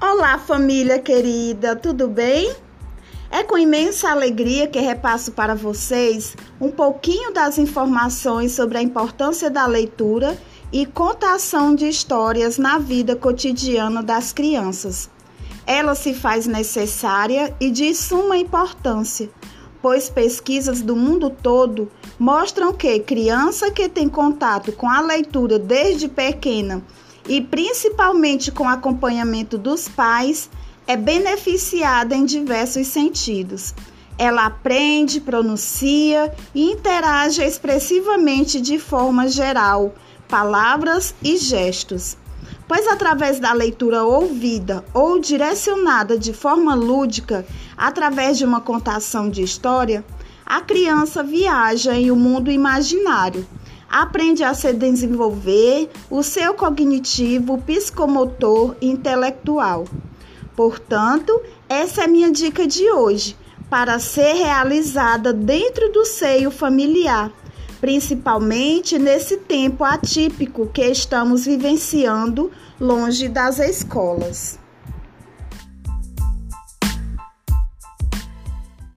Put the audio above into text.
Olá, família querida, tudo bem? É com imensa alegria que repasso para vocês um pouquinho das informações sobre a importância da leitura e contação de histórias na vida cotidiana das crianças. Ela se faz necessária e de suma importância, pois pesquisas do mundo todo mostram que criança que tem contato com a leitura desde pequena e principalmente com acompanhamento dos pais, é beneficiada em diversos sentidos. Ela aprende, pronuncia e interage expressivamente de forma geral, palavras e gestos. Pois através da leitura ouvida ou direcionada de forma lúdica, através de uma contação de história, a criança viaja em um mundo imaginário aprende a se desenvolver o seu cognitivo, psicomotor e intelectual. Portanto, essa é a minha dica de hoje para ser realizada dentro do seio familiar, principalmente nesse tempo atípico que estamos vivenciando longe das escolas.